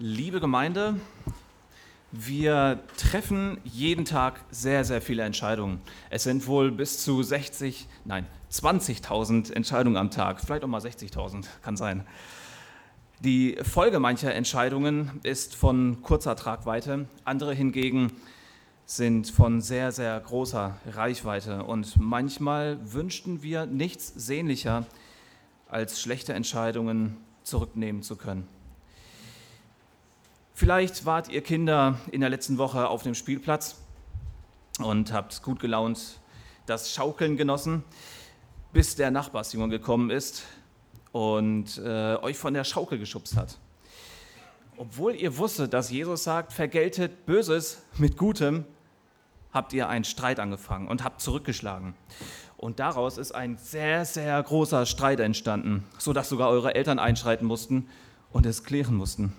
Liebe Gemeinde, wir treffen jeden Tag sehr, sehr viele Entscheidungen. Es sind wohl bis zu 60, nein, 20.000 Entscheidungen am Tag, vielleicht auch mal 60.000, kann sein. Die Folge mancher Entscheidungen ist von kurzer Tragweite, andere hingegen sind von sehr, sehr großer Reichweite. Und manchmal wünschten wir nichts sehnlicher, als schlechte Entscheidungen zurücknehmen zu können. Vielleicht wart ihr Kinder in der letzten Woche auf dem Spielplatz und habt gut gelaunt das Schaukeln genossen, bis der Nachbarsjunge gekommen ist und äh, euch von der Schaukel geschubst hat. Obwohl ihr wusstet, dass Jesus sagt, vergeltet Böses mit Gutem, habt ihr einen Streit angefangen und habt zurückgeschlagen. Und daraus ist ein sehr, sehr großer Streit entstanden, sodass sogar eure Eltern einschreiten mussten und es klären mussten.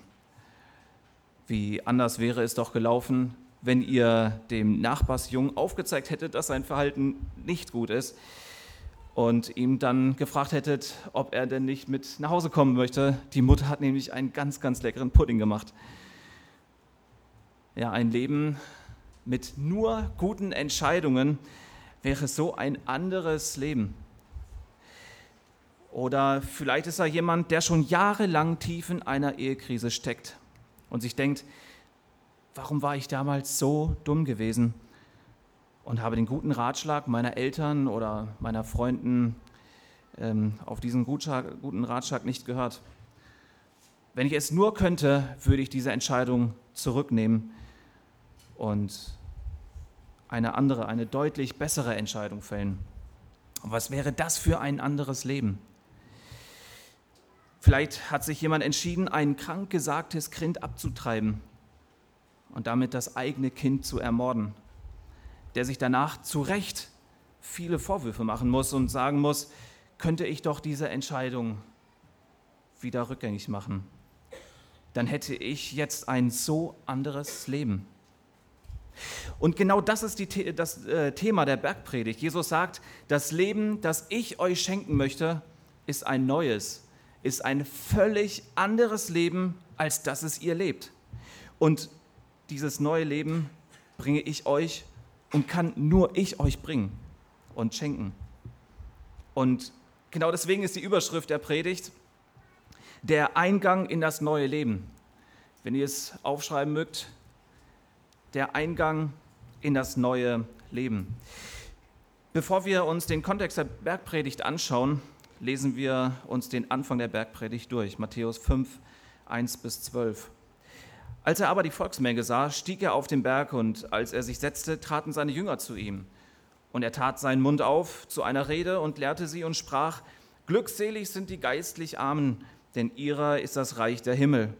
Wie anders wäre es doch gelaufen, wenn ihr dem Nachbarsjungen aufgezeigt hättet, dass sein Verhalten nicht gut ist und ihm dann gefragt hättet, ob er denn nicht mit nach Hause kommen möchte. Die Mutter hat nämlich einen ganz, ganz leckeren Pudding gemacht. Ja, ein Leben mit nur guten Entscheidungen wäre so ein anderes Leben. Oder vielleicht ist er jemand, der schon jahrelang tief in einer Ehekrise steckt und sich denkt, warum war ich damals so dumm gewesen und habe den guten Ratschlag meiner Eltern oder meiner Freunden ähm, auf diesen guten Ratschlag nicht gehört. Wenn ich es nur könnte, würde ich diese Entscheidung zurücknehmen und eine andere, eine deutlich bessere Entscheidung fällen. Und was wäre das für ein anderes Leben? Vielleicht hat sich jemand entschieden, ein krank gesagtes Kind abzutreiben und damit das eigene Kind zu ermorden, der sich danach zu Recht viele Vorwürfe machen muss und sagen muss, könnte ich doch diese Entscheidung wieder rückgängig machen. Dann hätte ich jetzt ein so anderes Leben. Und genau das ist die, das äh, Thema der Bergpredigt. Jesus sagt, das Leben, das ich euch schenken möchte, ist ein neues, ist ein völlig anderes Leben, als das es ihr lebt. Und dieses neue Leben bringe ich euch und kann nur ich euch bringen und schenken. Und genau deswegen ist die Überschrift der Predigt der Eingang in das neue Leben. Wenn ihr es aufschreiben mögt, der Eingang in das neue Leben. Bevor wir uns den Kontext der Bergpredigt anschauen, lesen wir uns den Anfang der Bergpredigt durch, Matthäus 5, 1 bis 12. Als er aber die Volksmenge sah, stieg er auf den Berg und als er sich setzte, traten seine Jünger zu ihm. Und er tat seinen Mund auf zu einer Rede und lehrte sie und sprach, Glückselig sind die geistlich Armen, denn ihrer ist das Reich der Himmel.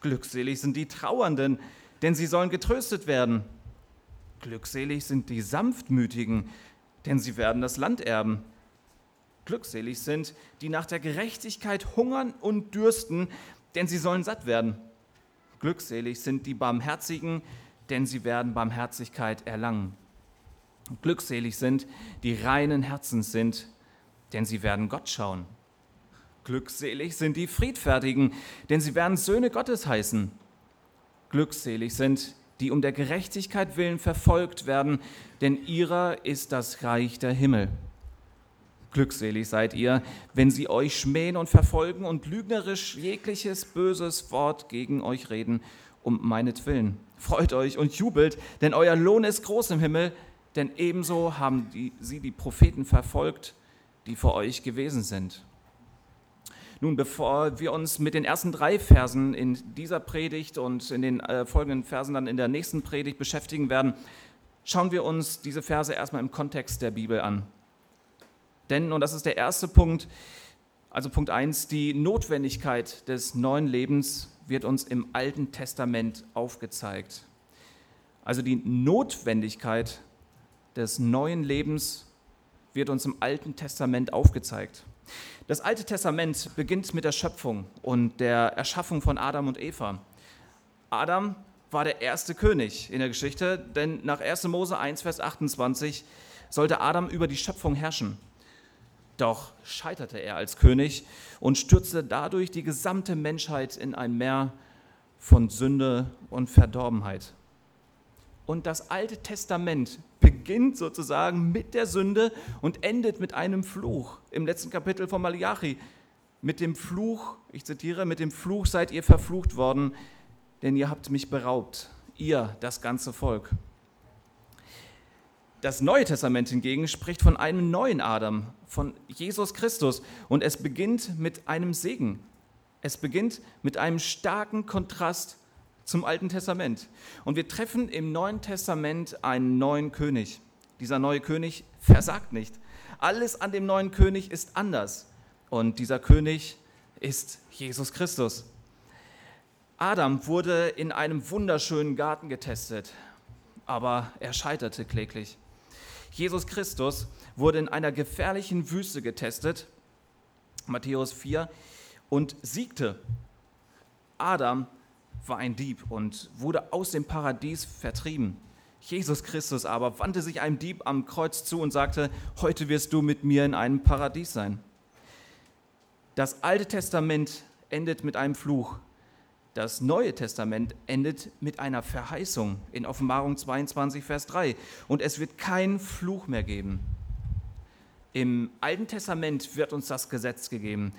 Glückselig sind die Trauernden, denn sie sollen getröstet werden. Glückselig sind die Sanftmütigen, denn sie werden das Land erben. Glückselig sind, die nach der Gerechtigkeit hungern und dürsten, denn sie sollen satt werden. Glückselig sind die Barmherzigen, denn sie werden Barmherzigkeit erlangen. Glückselig sind, die reinen Herzens sind, denn sie werden Gott schauen. Glückselig sind die Friedfertigen, denn sie werden Söhne Gottes heißen. Glückselig sind, die um der Gerechtigkeit willen verfolgt werden, denn ihrer ist das Reich der Himmel. Glückselig seid ihr, wenn sie euch schmähen und verfolgen und lügnerisch jegliches böses Wort gegen euch reden, um meinetwillen. Freut euch und jubelt, denn euer Lohn ist groß im Himmel, denn ebenso haben die, sie die Propheten verfolgt, die vor euch gewesen sind. Nun, bevor wir uns mit den ersten drei Versen in dieser Predigt und in den äh, folgenden Versen dann in der nächsten Predigt beschäftigen werden, schauen wir uns diese Verse erstmal im Kontext der Bibel an. Denn, und das ist der erste Punkt, also Punkt 1, die Notwendigkeit des neuen Lebens wird uns im Alten Testament aufgezeigt. Also die Notwendigkeit des neuen Lebens wird uns im Alten Testament aufgezeigt. Das Alte Testament beginnt mit der Schöpfung und der Erschaffung von Adam und Eva. Adam war der erste König in der Geschichte, denn nach 1. Mose 1, Vers 28 sollte Adam über die Schöpfung herrschen. Doch scheiterte er als König und stürzte dadurch die gesamte Menschheit in ein Meer von Sünde und Verdorbenheit. Und das Alte Testament beginnt sozusagen mit der Sünde und endet mit einem Fluch. Im letzten Kapitel von Malachi mit dem Fluch, ich zitiere, mit dem Fluch seid ihr verflucht worden, denn ihr habt mich beraubt, ihr, das ganze Volk. Das Neue Testament hingegen spricht von einem neuen Adam, von Jesus Christus. Und es beginnt mit einem Segen. Es beginnt mit einem starken Kontrast zum Alten Testament. Und wir treffen im Neuen Testament einen neuen König. Dieser neue König versagt nicht. Alles an dem neuen König ist anders. Und dieser König ist Jesus Christus. Adam wurde in einem wunderschönen Garten getestet, aber er scheiterte kläglich. Jesus Christus wurde in einer gefährlichen Wüste getestet, Matthäus 4, und siegte. Adam war ein Dieb und wurde aus dem Paradies vertrieben. Jesus Christus aber wandte sich einem Dieb am Kreuz zu und sagte, heute wirst du mit mir in einem Paradies sein. Das Alte Testament endet mit einem Fluch. Das Neue Testament endet mit einer Verheißung in Offenbarung 22, Vers 3. Und es wird keinen Fluch mehr geben. Im Alten Testament wird uns das Gesetz gegeben.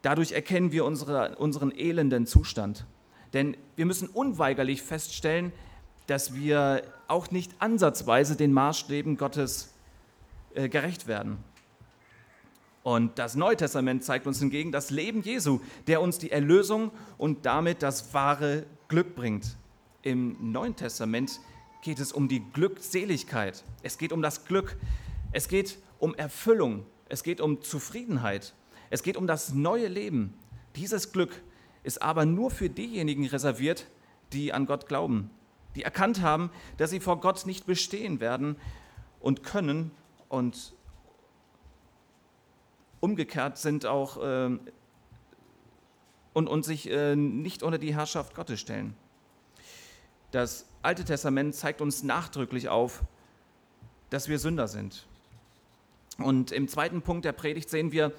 Dadurch erkennen wir unsere, unseren elenden Zustand. Denn wir müssen unweigerlich feststellen, dass wir auch nicht ansatzweise den Maßstäben Gottes äh, gerecht werden. Und das Neue Testament zeigt uns hingegen das Leben Jesu, der uns die Erlösung und damit das wahre Glück bringt. Im Neuen Testament geht es um die Glückseligkeit. Es geht um das Glück. Es geht um Erfüllung. Es geht um Zufriedenheit. Es geht um das neue Leben. Dieses Glück ist aber nur für diejenigen reserviert, die an Gott glauben, die erkannt haben, dass sie vor Gott nicht bestehen werden und können und umgekehrt sind auch äh, und, und sich äh, nicht unter die Herrschaft Gottes stellen. Das Alte Testament zeigt uns nachdrücklich auf, dass wir Sünder sind. Und im zweiten Punkt der Predigt sehen wir,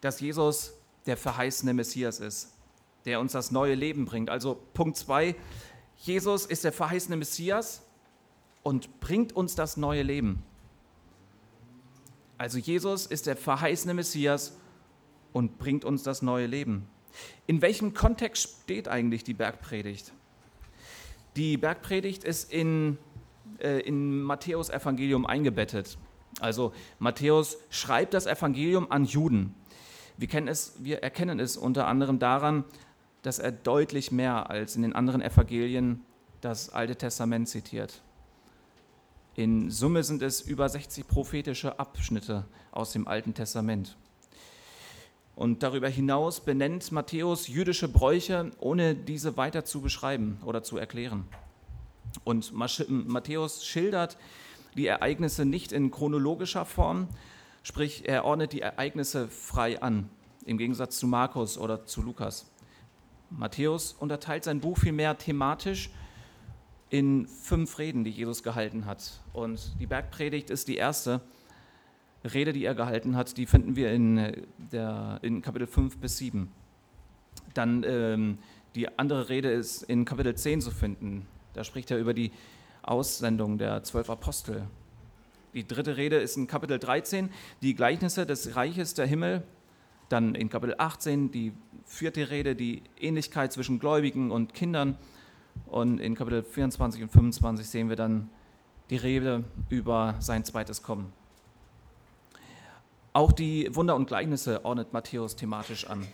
dass Jesus der verheißene Messias ist, der uns das neue Leben bringt. Also Punkt 2, Jesus ist der verheißene Messias und bringt uns das neue Leben. Also Jesus ist der verheißene Messias und bringt uns das neue Leben. In welchem Kontext steht eigentlich die Bergpredigt? Die Bergpredigt ist in, äh, in Matthäus Evangelium eingebettet. Also Matthäus schreibt das Evangelium an Juden. Wir, es, wir erkennen es unter anderem daran, dass er deutlich mehr als in den anderen Evangelien das Alte Testament zitiert. In Summe sind es über 60 prophetische Abschnitte aus dem Alten Testament. Und darüber hinaus benennt Matthäus jüdische Bräuche, ohne diese weiter zu beschreiben oder zu erklären. Und Matthäus schildert die Ereignisse nicht in chronologischer Form, sprich er ordnet die Ereignisse frei an, im Gegensatz zu Markus oder zu Lukas. Matthäus unterteilt sein Buch vielmehr thematisch in fünf Reden, die Jesus gehalten hat. Und die Bergpredigt ist die erste Rede, die er gehalten hat. Die finden wir in, äh, der, in Kapitel 5 bis 7. Dann ähm, die andere Rede ist in Kapitel 10 zu finden. Da spricht er über die Aussendung der zwölf Apostel. Die dritte Rede ist in Kapitel 13, die Gleichnisse des Reiches der Himmel. Dann in Kapitel 18 die vierte Rede, die Ähnlichkeit zwischen Gläubigen und Kindern. Und in Kapitel 24 und 25 sehen wir dann die Rede über sein zweites Kommen. Auch die Wunder und Gleichnisse ordnet Matthäus thematisch an.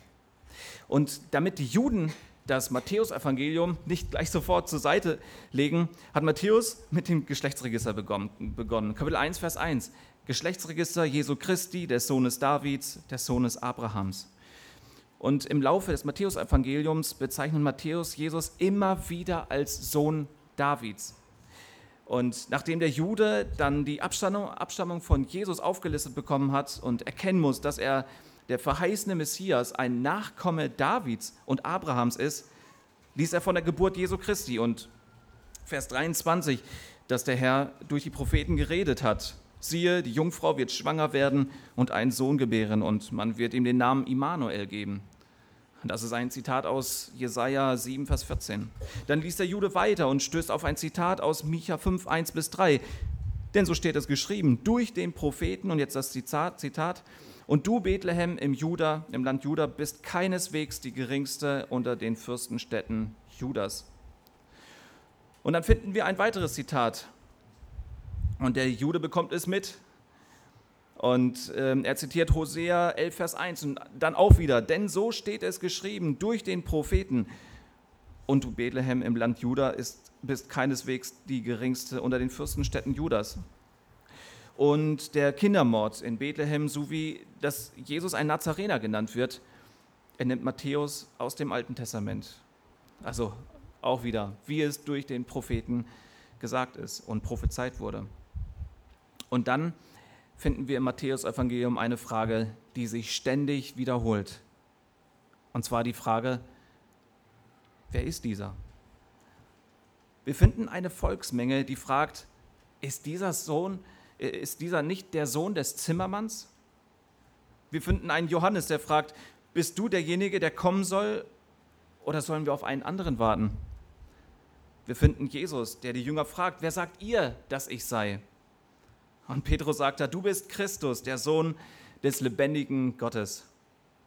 Und damit die Juden das Matthäusevangelium nicht gleich sofort zur Seite legen, hat Matthäus mit dem Geschlechtsregister begonnen. Kapitel 1, Vers 1. Geschlechtsregister Jesu Christi, des Sohnes Davids, des Sohnes Abrahams. Und im Laufe des Matthäusevangeliums bezeichnet Matthäus Jesus immer wieder als Sohn Davids. Und nachdem der Jude dann die Abstammung, von Jesus aufgelistet bekommen hat und erkennen muss, dass er der verheißene Messias, ein Nachkomme Davids und Abrahams ist, ließ er von der Geburt Jesu Christi und Vers 23, dass der Herr durch die Propheten geredet hat. Siehe, die Jungfrau wird schwanger werden und einen Sohn gebären und man wird ihm den Namen Immanuel geben. Das ist ein Zitat aus Jesaja 7, Vers 14. Dann liest der Jude weiter und stößt auf ein Zitat aus Micha 5, 1 bis 3. Denn so steht es geschrieben, durch den Propheten, und jetzt das Zitat, Zitat und du, Bethlehem im Juda, im Land Juda, bist keineswegs die geringste unter den Fürstenstädten Judas. Und dann finden wir ein weiteres Zitat. Und der Jude bekommt es mit. Und ähm, er zitiert Hosea 11, Vers 1 und dann auch wieder, denn so steht es geschrieben durch den Propheten. Und du, Bethlehem im Land Juda, ist, bist keineswegs die geringste unter den Fürstenstädten Judas und der Kindermord in Bethlehem, sowie dass Jesus ein Nazarener genannt wird, er nimmt Matthäus aus dem Alten Testament. Also auch wieder, wie es durch den Propheten gesagt ist und prophezeit wurde. Und dann finden wir im Matthäus-Evangelium eine Frage, die sich ständig wiederholt. Und zwar die Frage, wer ist dieser? Wir finden eine Volksmenge, die fragt, ist dieser Sohn ist dieser nicht der Sohn des Zimmermanns? Wir finden einen Johannes, der fragt, bist du derjenige, der kommen soll, oder sollen wir auf einen anderen warten? Wir finden Jesus, der die Jünger fragt, wer sagt ihr, dass ich sei? Und Petrus sagt da, du bist Christus, der Sohn des lebendigen Gottes.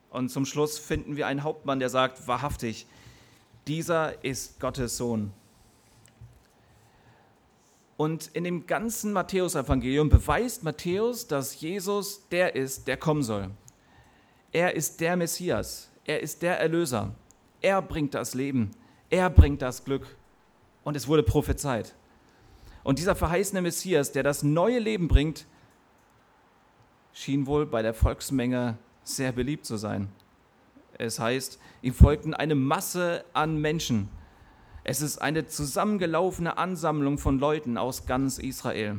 Und zum Schluss finden wir einen Hauptmann, der sagt, wahrhaftig, dieser ist Gottes Sohn. Und in dem ganzen Matthäusevangelium beweist Matthäus, dass Jesus der ist, der kommen soll. Er ist der Messias, er ist der Erlöser. Er bringt das Leben, er bringt das Glück. Und es wurde prophezeit. Und dieser verheißene Messias, der das neue Leben bringt, schien wohl bei der Volksmenge sehr beliebt zu sein. Es heißt, ihm folgten eine Masse an Menschen es ist eine zusammengelaufene Ansammlung von Leuten aus ganz Israel.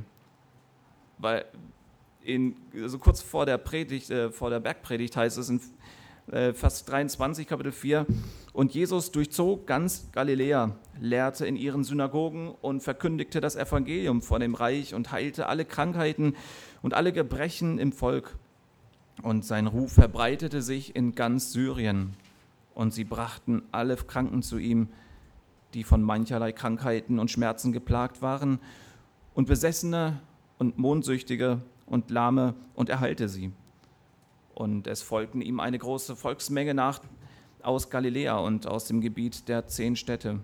Weil in, also kurz vor der, Predigt, äh, vor der Bergpredigt heißt es in äh, Vers 23, Kapitel 4, und Jesus durchzog ganz Galiläa, lehrte in ihren Synagogen und verkündigte das Evangelium von dem Reich und heilte alle Krankheiten und alle Gebrechen im Volk. Und sein Ruf verbreitete sich in ganz Syrien. Und sie brachten alle Kranken zu ihm, die von mancherlei Krankheiten und Schmerzen geplagt waren, und Besessene und Mondsüchtige und Lahme, und er heilte sie. Und es folgten ihm eine große Volksmenge nach aus Galiläa und aus dem Gebiet der zehn Städte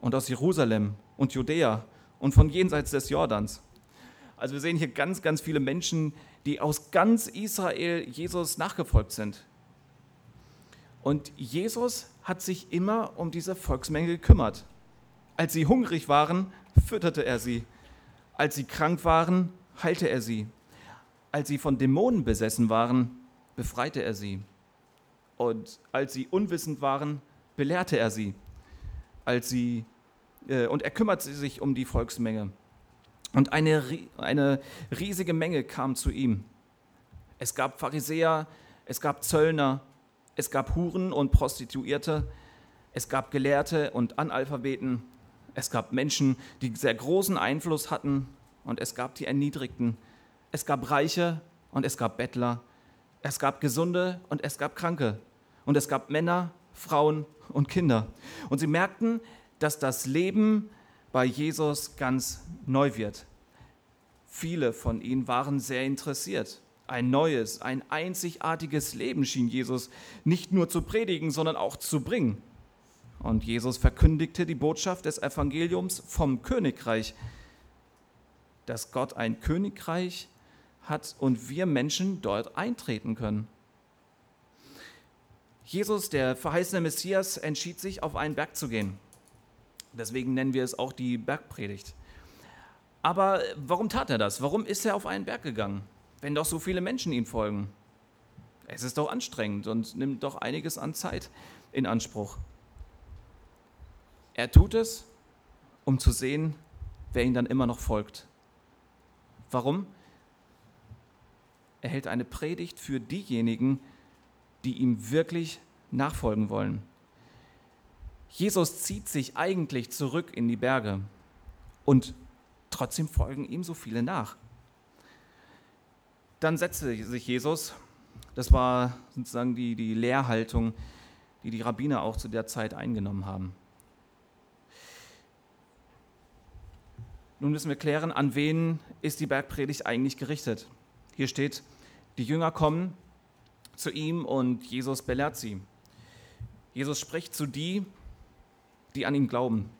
und aus Jerusalem und Judäa und von jenseits des Jordans. Also wir sehen hier ganz, ganz viele Menschen, die aus ganz Israel Jesus nachgefolgt sind. Und Jesus hat sich immer um diese Volksmenge gekümmert. Als sie hungrig waren, fütterte er sie. Als sie krank waren, heilte er sie. Als sie von Dämonen besessen waren, befreite er sie. Und als sie unwissend waren, belehrte er sie. Als sie äh, und er kümmerte sich um die Volksmenge. Und eine, eine riesige Menge kam zu ihm. Es gab Pharisäer, es gab Zöllner, es gab Huren und Prostituierte, es gab Gelehrte und Analphabeten, es gab Menschen, die sehr großen Einfluss hatten und es gab die Erniedrigten, es gab Reiche und es gab Bettler, es gab Gesunde und es gab Kranke und es gab Männer, Frauen und Kinder. Und sie merkten, dass das Leben bei Jesus ganz neu wird. Viele von ihnen waren sehr interessiert. Ein neues, ein einzigartiges Leben schien Jesus nicht nur zu predigen, sondern auch zu bringen. Und Jesus verkündigte die Botschaft des Evangeliums vom Königreich, dass Gott ein Königreich hat und wir Menschen dort eintreten können. Jesus, der verheißene Messias, entschied sich, auf einen Berg zu gehen. Deswegen nennen wir es auch die Bergpredigt. Aber warum tat er das? Warum ist er auf einen Berg gegangen? wenn doch so viele Menschen ihm folgen? Es ist doch anstrengend und nimmt doch einiges an Zeit in Anspruch. Er tut es, um zu sehen, wer ihm dann immer noch folgt. Warum? Er hält eine Predigt für diejenigen, die ihm wirklich nachfolgen wollen. Jesus zieht sich eigentlich zurück in die Berge und trotzdem folgen ihm so viele nach. Dann setzte sich Jesus, das war sozusagen die, die Lehrhaltung, die die Rabbiner auch zu der Zeit eingenommen haben. Nun müssen wir klären, an wen ist die Bergpredigt eigentlich gerichtet. Hier steht, die Jünger kommen zu ihm und Jesus belehrt sie. Jesus spricht zu die, die an ihn glauben.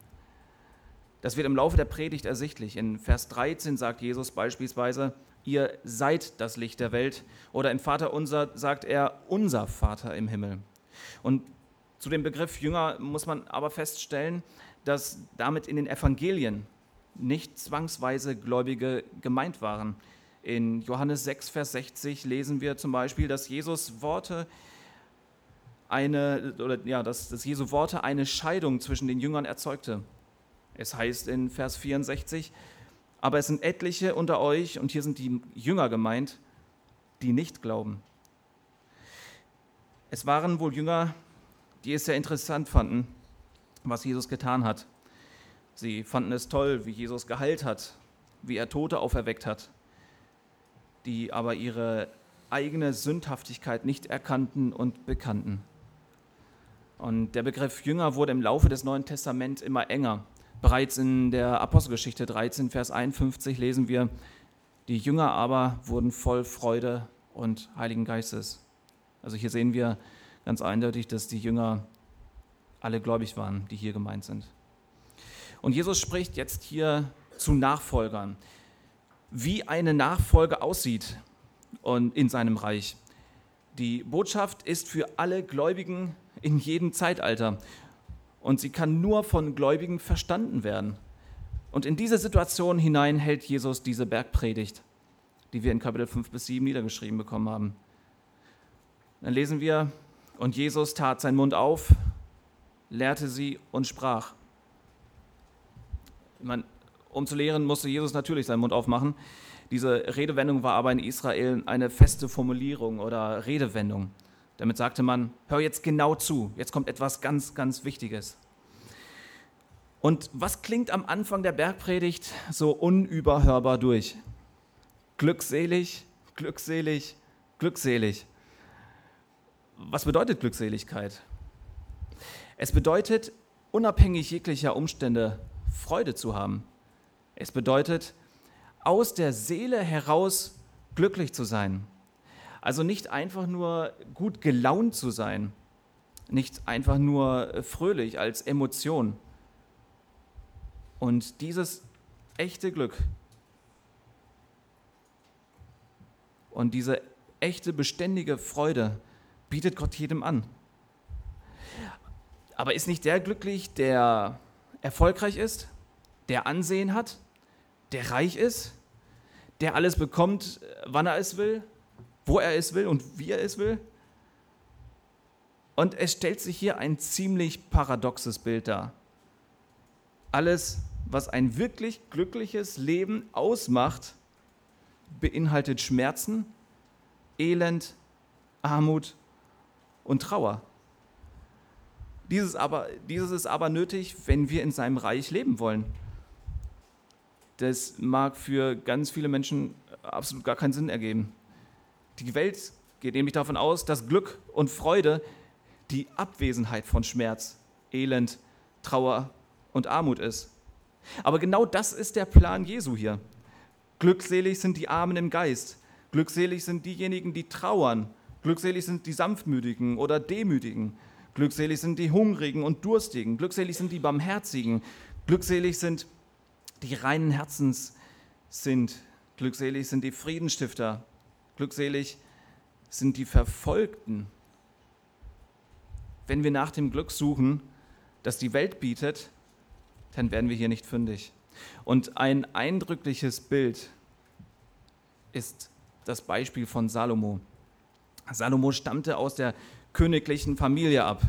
Das wird im Laufe der Predigt ersichtlich. In Vers 13 sagt Jesus beispielsweise, ihr seid das Licht der Welt. Oder in Vater unser sagt er, unser Vater im Himmel. Und zu dem Begriff Jünger muss man aber feststellen, dass damit in den Evangelien nicht zwangsweise Gläubige gemeint waren. In Johannes 6, Vers 60 lesen wir zum Beispiel, dass Jesus Worte eine, oder ja, dass, dass Jesu Worte eine Scheidung zwischen den Jüngern erzeugte. Es heißt in Vers 64, aber es sind etliche unter euch, und hier sind die Jünger gemeint, die nicht glauben. Es waren wohl Jünger, die es sehr interessant fanden, was Jesus getan hat. Sie fanden es toll, wie Jesus geheilt hat, wie er Tote auferweckt hat, die aber ihre eigene Sündhaftigkeit nicht erkannten und bekannten. Und der Begriff Jünger wurde im Laufe des Neuen Testaments immer enger. Bereits in der Apostelgeschichte 13, Vers 51 lesen wir, die Jünger aber wurden voll Freude und Heiligen Geistes. Also hier sehen wir ganz eindeutig, dass die Jünger alle gläubig waren, die hier gemeint sind. Und Jesus spricht jetzt hier zu Nachfolgern, wie eine Nachfolge aussieht und in seinem Reich. Die Botschaft ist für alle Gläubigen in jedem Zeitalter und sie kann nur von Gläubigen verstanden werden. Und in diese Situation hinein hält Jesus diese Bergpredigt, die wir in Kapitel 5 bis 7 niedergeschrieben bekommen haben. Dann lesen wir, und Jesus tat seinen Mund auf, lehrte sie und sprach meine, um zu lehren, musste Jesus natürlich seinen Mund aufmachen. Diese Redewendung war aber in Israel eine feste Formulierung oder Redewendung. Damit sagte man, hör jetzt genau zu, jetzt kommt etwas ganz, ganz Wichtiges. Und was klingt am Anfang der Bergpredigt so unüberhörbar durch? Glückselig, glückselig, glückselig. Was bedeutet Glückseligkeit? Es bedeutet, unabhängig jeglicher Umstände Freude zu haben. Es bedeutet, aus der Seele heraus glücklich zu sein. Also nicht einfach nur gut gelaunt zu sein, nicht einfach nur fröhlich als Emotion. Und dieses echte Glück und diese echte beständige Freude bietet Gott jedem an. Aber ist nicht der glücklich, der erfolgreich ist, der Ansehen hat, der reich ist, der alles bekommt, wann er es will, wo er es will und wie er es will. Und es stellt sich hier ein ziemlich paradoxes Bild dar. Alles, was ein wirklich glückliches Leben ausmacht, beinhaltet Schmerzen, Elend, Armut und Trauer. Dieses, aber, dieses ist aber nötig, wenn wir in seinem Reich leben wollen. Das mag für ganz viele Menschen absolut gar keinen Sinn ergeben. Die Welt geht nämlich davon aus, dass Glück und Freude die Abwesenheit von Schmerz, Elend, Trauer und Armut ist. Aber genau das ist der Plan Jesu hier. Glückselig sind die Armen im Geist. Glückselig sind diejenigen, die trauern. Glückselig sind die Sanftmütigen oder Demütigen. Glückselig sind die Hungrigen und Durstigen. Glückselig sind die Barmherzigen. Glückselig sind die reinen Herzens sind. Glückselig sind die Friedenstifter. Glückselig sind die Verfolgten. Wenn wir nach dem Glück suchen, das die Welt bietet, dann werden wir hier nicht fündig. Und ein eindrückliches Bild ist das Beispiel von Salomo. Salomo stammte aus der königlichen Familie ab.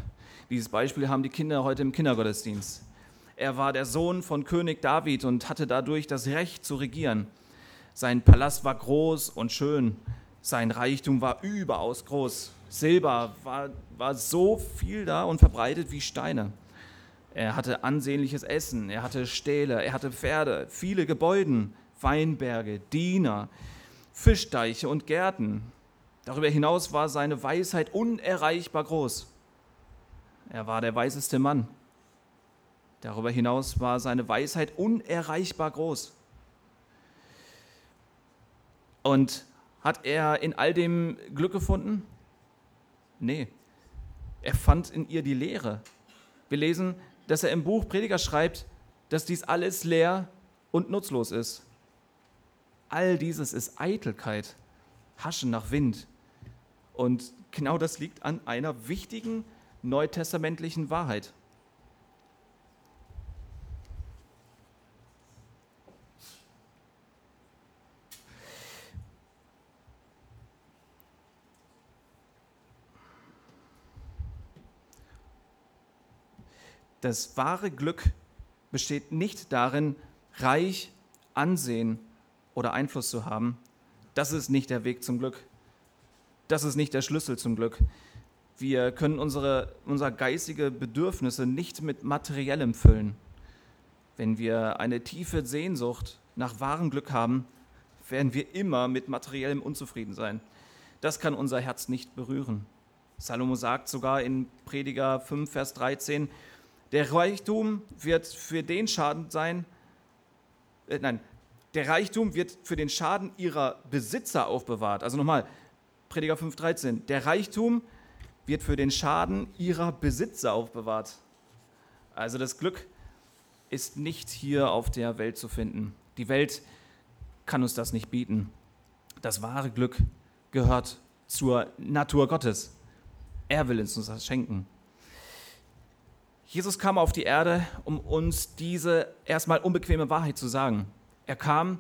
Dieses Beispiel haben die Kinder heute im Kindergottesdienst. Er war der Sohn von König David und hatte dadurch das Recht zu regieren. Sein Palast war groß und schön. Sein Reichtum war überaus groß. Silber war, war so viel da und verbreitet wie Steine. Er hatte ansehnliches Essen, er hatte Stähle, er hatte Pferde, viele Gebäude, Weinberge, Diener, Fischteiche und Gärten. Darüber hinaus war seine Weisheit unerreichbar groß. Er war der weiseste Mann. Darüber hinaus war seine Weisheit unerreichbar groß. Und hat er in all dem Glück gefunden? Nee, er fand in ihr die Lehre. Wir lesen, dass er im Buch Prediger schreibt, dass dies alles leer und nutzlos ist. All dieses ist Eitelkeit, Haschen nach Wind. Und genau das liegt an einer wichtigen neutestamentlichen Wahrheit. Das wahre Glück besteht nicht darin, reich, Ansehen oder Einfluss zu haben. Das ist nicht der Weg zum Glück. Das ist nicht der Schlüssel zum Glück. Wir können unsere, unsere geistige Bedürfnisse nicht mit materiellem füllen. Wenn wir eine tiefe Sehnsucht nach wahrem Glück haben, werden wir immer mit materiellem unzufrieden sein. Das kann unser Herz nicht berühren. Salomo sagt sogar in Prediger 5, Vers 13, der Reichtum wird für den Schaden sein, äh, nein, der Reichtum wird für den Schaden ihrer Besitzer aufbewahrt. Also nochmal, Prediger 5,13. Der Reichtum wird für den Schaden ihrer Besitzer aufbewahrt. Also das Glück ist nicht hier auf der Welt zu finden. Die Welt kann uns das nicht bieten. Das wahre Glück gehört zur Natur Gottes. Er will uns das schenken. Jesus kam auf die Erde, um uns diese erstmal unbequeme Wahrheit zu sagen. Er kam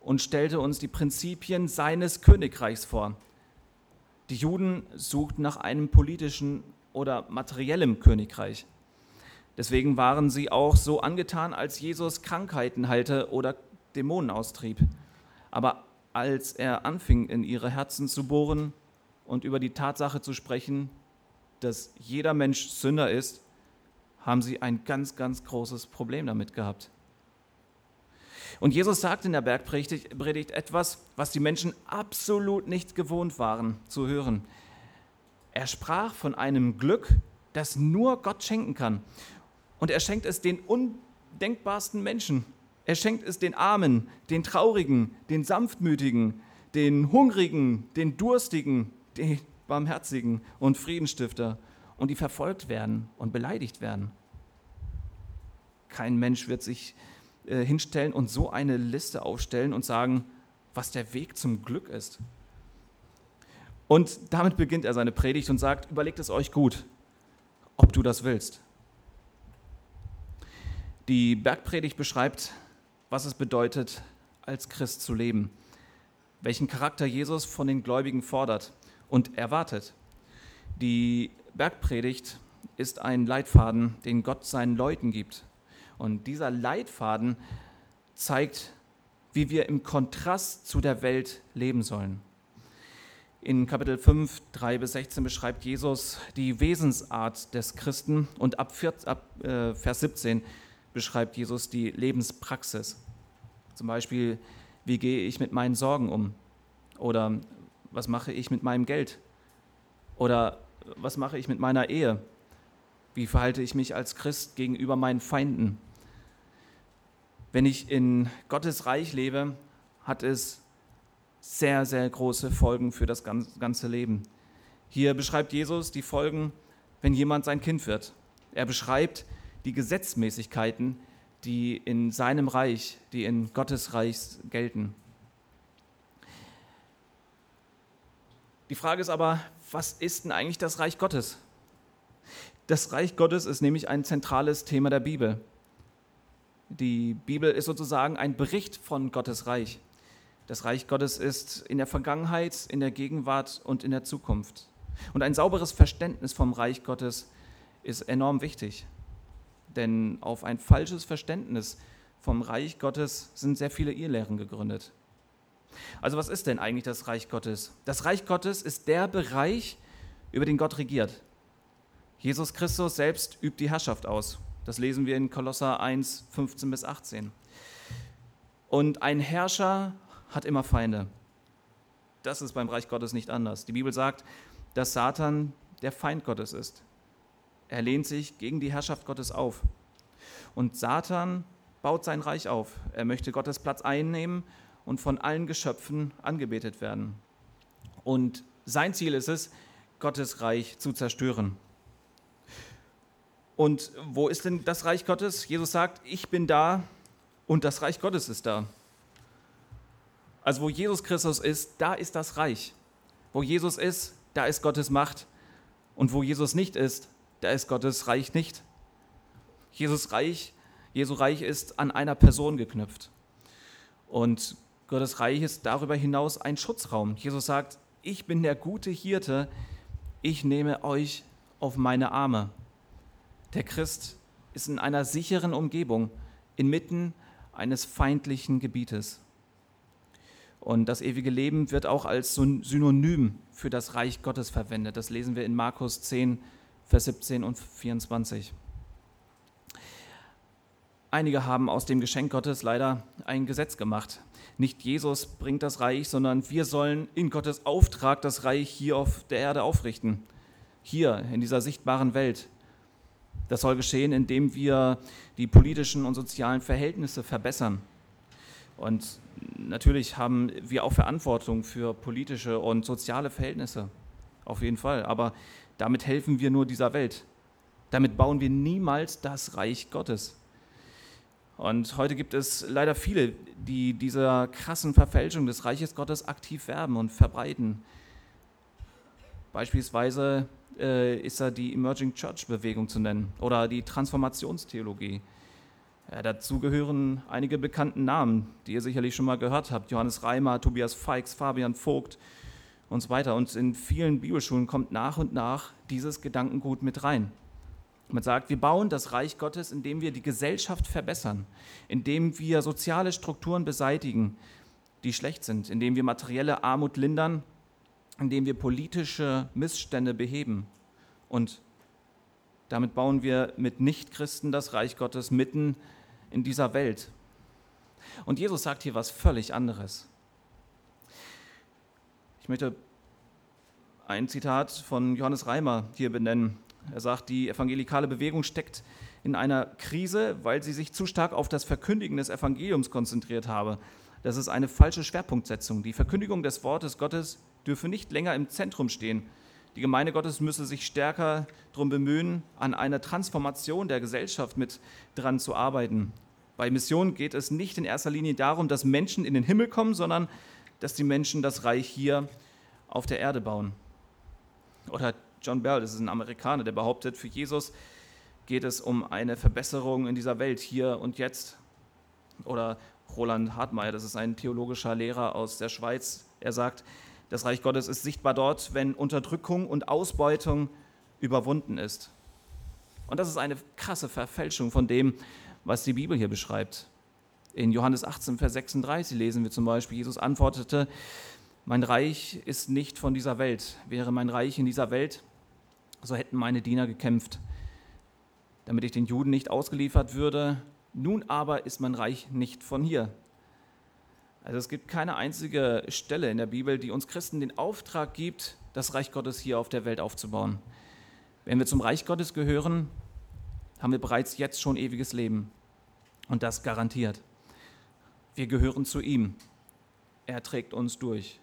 und stellte uns die Prinzipien seines Königreichs vor. Die Juden suchten nach einem politischen oder materiellem Königreich. Deswegen waren sie auch so angetan, als Jesus Krankheiten heilte oder Dämonen austrieb. Aber als er anfing, in ihre Herzen zu bohren und über die Tatsache zu sprechen, dass jeder Mensch Sünder ist, haben sie ein ganz, ganz großes Problem damit gehabt. Und Jesus sagt in der Bergpredigt etwas, was die Menschen absolut nicht gewohnt waren zu hören. Er sprach von einem Glück, das nur Gott schenken kann. Und er schenkt es den undenkbarsten Menschen. Er schenkt es den Armen, den Traurigen, den Sanftmütigen, den Hungrigen, den Durstigen, den Barmherzigen und Friedenstifter und die verfolgt werden und beleidigt werden. Kein Mensch wird sich äh, hinstellen und so eine Liste aufstellen und sagen, was der Weg zum Glück ist. Und damit beginnt er seine Predigt und sagt, überlegt es euch gut, ob du das willst. Die Bergpredigt beschreibt, was es bedeutet, als Christ zu leben, welchen Charakter Jesus von den Gläubigen fordert und erwartet. Die Bergpredigt ist ein Leitfaden, den Gott seinen Leuten gibt. Und dieser Leitfaden zeigt, wie wir im Kontrast zu der Welt leben sollen. In Kapitel 5, 3 bis 16 beschreibt Jesus die Wesensart des Christen und ab, 4, ab äh, Vers 17 beschreibt Jesus die Lebenspraxis. Zum Beispiel, wie gehe ich mit meinen Sorgen um? Oder was mache ich mit meinem Geld? Oder was mache ich mit meiner Ehe? Wie verhalte ich mich als Christ gegenüber meinen Feinden? Wenn ich in Gottes Reich lebe, hat es sehr, sehr große Folgen für das ganze Leben. Hier beschreibt Jesus die Folgen, wenn jemand sein Kind wird. Er beschreibt die Gesetzmäßigkeiten, die in seinem Reich, die in Gottes Reich gelten. Die Frage ist aber, was ist denn eigentlich das Reich Gottes? Das Reich Gottes ist nämlich ein zentrales Thema der Bibel. Die Bibel ist sozusagen ein Bericht von Gottes Reich. Das Reich Gottes ist in der Vergangenheit, in der Gegenwart und in der Zukunft. Und ein sauberes Verständnis vom Reich Gottes ist enorm wichtig. Denn auf ein falsches Verständnis vom Reich Gottes sind sehr viele Irrlehren gegründet. Also was ist denn eigentlich das Reich Gottes? Das Reich Gottes ist der Bereich, über den Gott regiert. Jesus Christus selbst übt die Herrschaft aus. Das lesen wir in Kolosser 1, 15 bis 18. Und ein Herrscher hat immer Feinde. Das ist beim Reich Gottes nicht anders. Die Bibel sagt, dass Satan der Feind Gottes ist. Er lehnt sich gegen die Herrschaft Gottes auf. Und Satan baut sein Reich auf. Er möchte Gottes Platz einnehmen und von allen Geschöpfen angebetet werden. Und sein Ziel ist es, Gottes Reich zu zerstören. Und wo ist denn das Reich Gottes? Jesus sagt, ich bin da und das Reich Gottes ist da. Also wo Jesus Christus ist, da ist das Reich. Wo Jesus ist, da ist Gottes Macht. Und wo Jesus nicht ist, da ist Gottes Reich nicht. Jesus Reich, Jesu Reich ist an einer Person geknüpft. Und Gottes Reich ist darüber hinaus ein Schutzraum. Jesus sagt, ich bin der gute Hirte, ich nehme euch auf meine Arme. Der Christ ist in einer sicheren Umgebung, inmitten eines feindlichen Gebietes. Und das ewige Leben wird auch als Synonym für das Reich Gottes verwendet. Das lesen wir in Markus 10, Vers 17 und 24. Einige haben aus dem Geschenk Gottes leider ein Gesetz gemacht. Nicht Jesus bringt das Reich, sondern wir sollen in Gottes Auftrag das Reich hier auf der Erde aufrichten. Hier in dieser sichtbaren Welt. Das soll geschehen, indem wir die politischen und sozialen Verhältnisse verbessern. Und natürlich haben wir auch Verantwortung für politische und soziale Verhältnisse. Auf jeden Fall. Aber damit helfen wir nur dieser Welt. Damit bauen wir niemals das Reich Gottes. Und heute gibt es leider viele, die dieser krassen Verfälschung des Reiches Gottes aktiv werben und verbreiten. Beispielsweise äh, ist da die Emerging Church Bewegung zu nennen oder die Transformationstheologie. Ja, dazu gehören einige bekannten Namen, die ihr sicherlich schon mal gehört habt. Johannes Reimer, Tobias Feix, Fabian Vogt und so weiter. Und in vielen Bibelschulen kommt nach und nach dieses Gedankengut mit rein. Man sagt, wir bauen das Reich Gottes, indem wir die Gesellschaft verbessern, indem wir soziale Strukturen beseitigen, die schlecht sind, indem wir materielle Armut lindern, indem wir politische Missstände beheben. Und damit bauen wir mit Nichtchristen das Reich Gottes mitten in dieser Welt. Und Jesus sagt hier was völlig anderes. Ich möchte ein Zitat von Johannes Reimer hier benennen. Er sagt, die evangelikale Bewegung steckt in einer Krise, weil sie sich zu stark auf das Verkündigen des Evangeliums konzentriert habe. Das ist eine falsche Schwerpunktsetzung. Die Verkündigung des Wortes Gottes dürfe nicht länger im Zentrum stehen. Die Gemeinde Gottes müsse sich stärker darum bemühen, an einer Transformation der Gesellschaft mit dran zu arbeiten. Bei Mission geht es nicht in erster Linie darum, dass Menschen in den Himmel kommen, sondern dass die Menschen das Reich hier auf der Erde bauen. Oder John Bell, das ist ein Amerikaner, der behauptet, für Jesus geht es um eine Verbesserung in dieser Welt, hier und jetzt. Oder Roland Hartmeier, das ist ein theologischer Lehrer aus der Schweiz. Er sagt, das Reich Gottes ist sichtbar dort, wenn Unterdrückung und Ausbeutung überwunden ist. Und das ist eine krasse Verfälschung von dem, was die Bibel hier beschreibt. In Johannes 18, Vers 36 lesen wir zum Beispiel, Jesus antwortete, mein Reich ist nicht von dieser Welt. Wäre mein Reich in dieser Welt, so hätten meine Diener gekämpft, damit ich den Juden nicht ausgeliefert würde. Nun aber ist mein Reich nicht von hier. Also es gibt keine einzige Stelle in der Bibel, die uns Christen den Auftrag gibt, das Reich Gottes hier auf der Welt aufzubauen. Wenn wir zum Reich Gottes gehören, haben wir bereits jetzt schon ewiges Leben. Und das garantiert. Wir gehören zu ihm. Er trägt uns durch.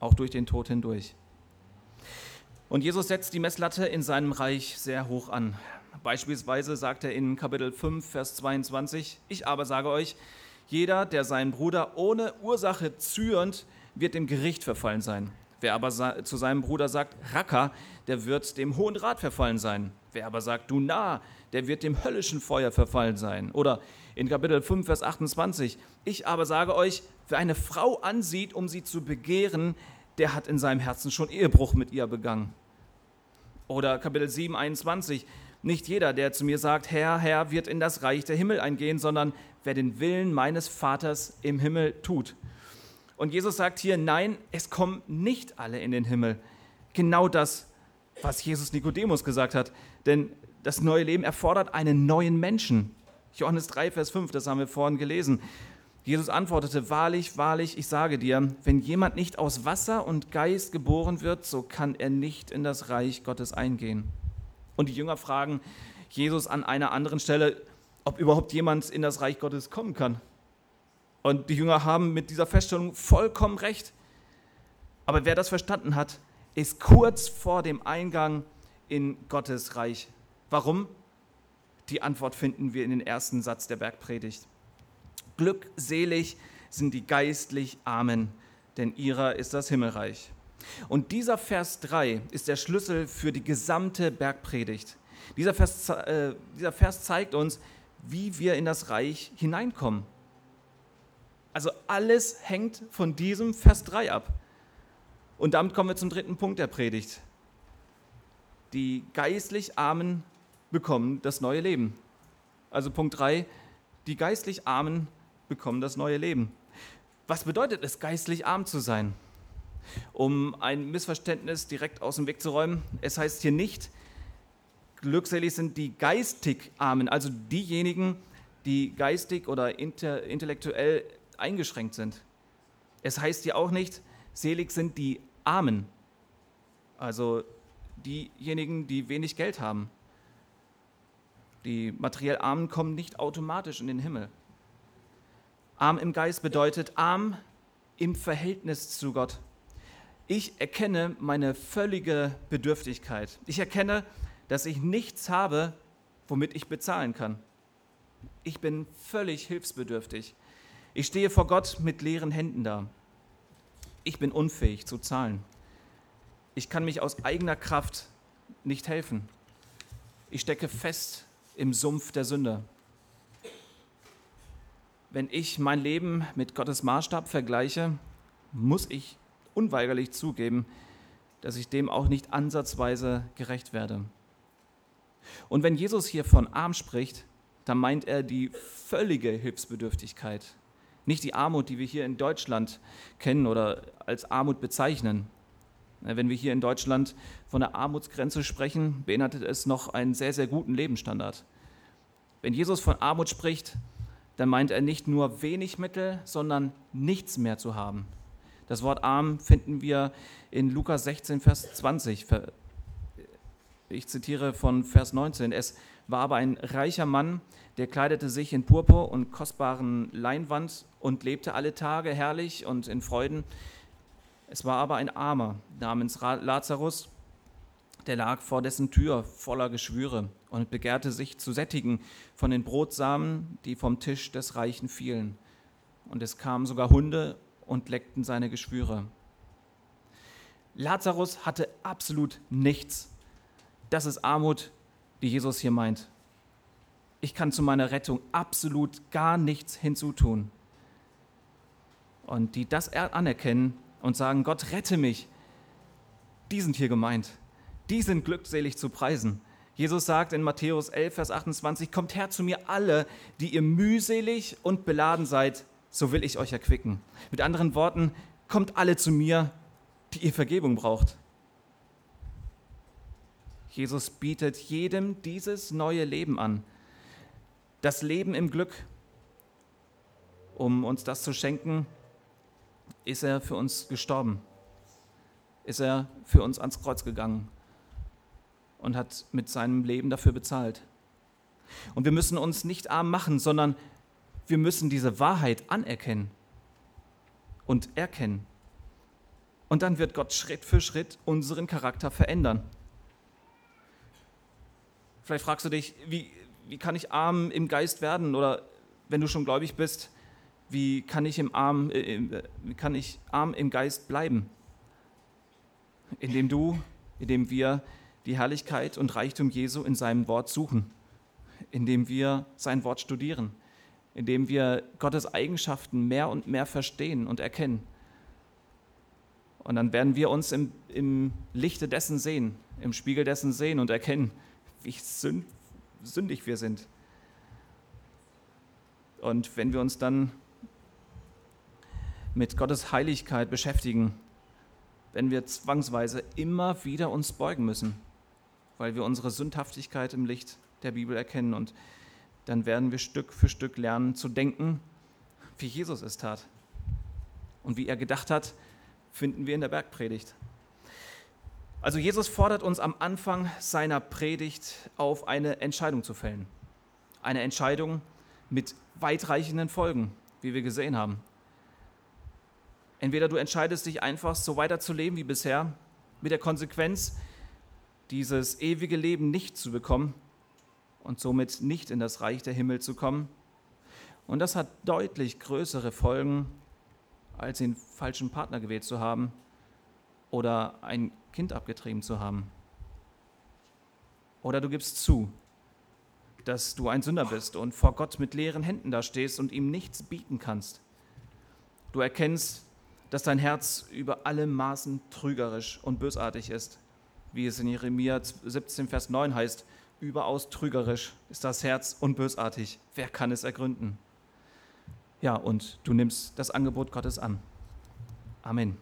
Auch durch den Tod hindurch. Und Jesus setzt die Messlatte in seinem Reich sehr hoch an. Beispielsweise sagt er in Kapitel 5, Vers 22, ich aber sage euch, jeder, der seinen Bruder ohne Ursache zürnt, wird dem Gericht verfallen sein. Wer aber zu seinem Bruder sagt, Racker, der wird dem Hohen Rat verfallen sein. Wer aber sagt, du nah, der wird dem höllischen Feuer verfallen sein. Oder in Kapitel 5, Vers 28, ich aber sage euch, wer eine Frau ansieht, um sie zu begehren, der hat in seinem Herzen schon Ehebruch mit ihr begangen. Oder Kapitel 7, 21. Nicht jeder, der zu mir sagt, Herr, Herr, wird in das Reich der Himmel eingehen, sondern wer den Willen meines Vaters im Himmel tut. Und Jesus sagt hier, nein, es kommen nicht alle in den Himmel. Genau das, was Jesus Nikodemus gesagt hat. Denn das neue Leben erfordert einen neuen Menschen. Johannes 3, Vers 5, das haben wir vorhin gelesen. Jesus antwortete, wahrlich, wahrlich, ich sage dir, wenn jemand nicht aus Wasser und Geist geboren wird, so kann er nicht in das Reich Gottes eingehen. Und die Jünger fragen Jesus an einer anderen Stelle, ob überhaupt jemand in das Reich Gottes kommen kann. Und die Jünger haben mit dieser Feststellung vollkommen recht. Aber wer das verstanden hat, ist kurz vor dem Eingang in Gottes Reich. Warum? Die Antwort finden wir in den ersten Satz der Bergpredigt. Glückselig sind die geistlich Armen, denn ihrer ist das Himmelreich. Und dieser Vers 3 ist der Schlüssel für die gesamte Bergpredigt. Dieser Vers, äh, dieser Vers zeigt uns, wie wir in das Reich hineinkommen. Also alles hängt von diesem Vers 3 ab. Und damit kommen wir zum dritten Punkt der Predigt. Die geistlich Armen bekommen das neue Leben. Also Punkt 3, die geistlich Armen bekommen das neue Leben. Was bedeutet es, geistlich arm zu sein? Um ein Missverständnis direkt aus dem Weg zu räumen, es heißt hier nicht, glückselig sind die geistig Armen, also diejenigen, die geistig oder intellektuell eingeschränkt sind. Es heißt hier auch nicht, selig sind die Armen, also diejenigen, die wenig Geld haben. Die materiell Armen kommen nicht automatisch in den Himmel. Arm im Geist bedeutet arm im Verhältnis zu Gott. Ich erkenne meine völlige Bedürftigkeit. Ich erkenne, dass ich nichts habe, womit ich bezahlen kann. Ich bin völlig hilfsbedürftig. Ich stehe vor Gott mit leeren Händen da. Ich bin unfähig zu zahlen. Ich kann mich aus eigener Kraft nicht helfen. Ich stecke fest im Sumpf der Sünde. Wenn ich mein Leben mit Gottes Maßstab vergleiche, muss ich unweigerlich zugeben, dass ich dem auch nicht ansatzweise gerecht werde. Und wenn Jesus hier von arm spricht, dann meint er die völlige Hilfsbedürftigkeit, nicht die Armut, die wir hier in Deutschland kennen oder als Armut bezeichnen. Wenn wir hier in Deutschland von der Armutsgrenze sprechen, beinhaltet es noch einen sehr, sehr guten Lebensstandard. Wenn Jesus von Armut spricht, dann meint er nicht nur wenig Mittel, sondern nichts mehr zu haben. Das Wort arm finden wir in Lukas 16, Vers 20. Ich zitiere von Vers 19. Es war aber ein reicher Mann, der kleidete sich in Purpur und kostbaren Leinwand und lebte alle Tage herrlich und in Freuden. Es war aber ein Armer namens Lazarus, der lag vor dessen Tür voller Geschwüre und begehrte sich zu sättigen von den Brotsamen, die vom Tisch des Reichen fielen. Und es kamen sogar Hunde und leckten seine Geschwüre. Lazarus hatte absolut nichts. Das ist Armut, die Jesus hier meint. Ich kann zu meiner Rettung absolut gar nichts hinzutun. Und die das anerkennen und sagen, Gott rette mich, die sind hier gemeint die sind glückselig zu preisen. Jesus sagt in Matthäus 11, Vers 28, Kommt her zu mir alle, die ihr mühselig und beladen seid, so will ich euch erquicken. Mit anderen Worten, kommt alle zu mir, die ihr Vergebung braucht. Jesus bietet jedem dieses neue Leben an. Das Leben im Glück. Um uns das zu schenken, ist er für uns gestorben. Ist er für uns ans Kreuz gegangen und hat mit seinem Leben dafür bezahlt. Und wir müssen uns nicht arm machen, sondern wir müssen diese Wahrheit anerkennen und erkennen. Und dann wird Gott Schritt für Schritt unseren Charakter verändern. Vielleicht fragst du dich, wie, wie kann ich arm im Geist werden? Oder wenn du schon gläubig bist, wie kann ich, im arm, äh, wie kann ich arm im Geist bleiben? Indem du, indem wir die Herrlichkeit und Reichtum Jesu in seinem Wort suchen, indem wir sein Wort studieren, indem wir Gottes Eigenschaften mehr und mehr verstehen und erkennen. Und dann werden wir uns im, im Lichte dessen sehen, im Spiegel dessen sehen und erkennen, wie sünd, sündig wir sind. Und wenn wir uns dann mit Gottes Heiligkeit beschäftigen, werden wir zwangsweise immer wieder uns beugen müssen weil wir unsere Sündhaftigkeit im Licht der Bibel erkennen. Und dann werden wir Stück für Stück lernen zu denken, wie Jesus es tat. Und wie er gedacht hat, finden wir in der Bergpredigt. Also Jesus fordert uns am Anfang seiner Predigt auf, eine Entscheidung zu fällen. Eine Entscheidung mit weitreichenden Folgen, wie wir gesehen haben. Entweder du entscheidest dich einfach, so weiterzuleben wie bisher, mit der Konsequenz, dieses ewige Leben nicht zu bekommen und somit nicht in das Reich der Himmel zu kommen. Und das hat deutlich größere Folgen, als den falschen Partner gewählt zu haben oder ein Kind abgetrieben zu haben. Oder du gibst zu, dass du ein Sünder bist und vor Gott mit leeren Händen da stehst und ihm nichts bieten kannst. Du erkennst, dass dein Herz über alle Maßen trügerisch und bösartig ist, wie es in Jeremia 17, Vers 9 heißt, überaus trügerisch ist das Herz und bösartig. Wer kann es ergründen? Ja, und du nimmst das Angebot Gottes an. Amen.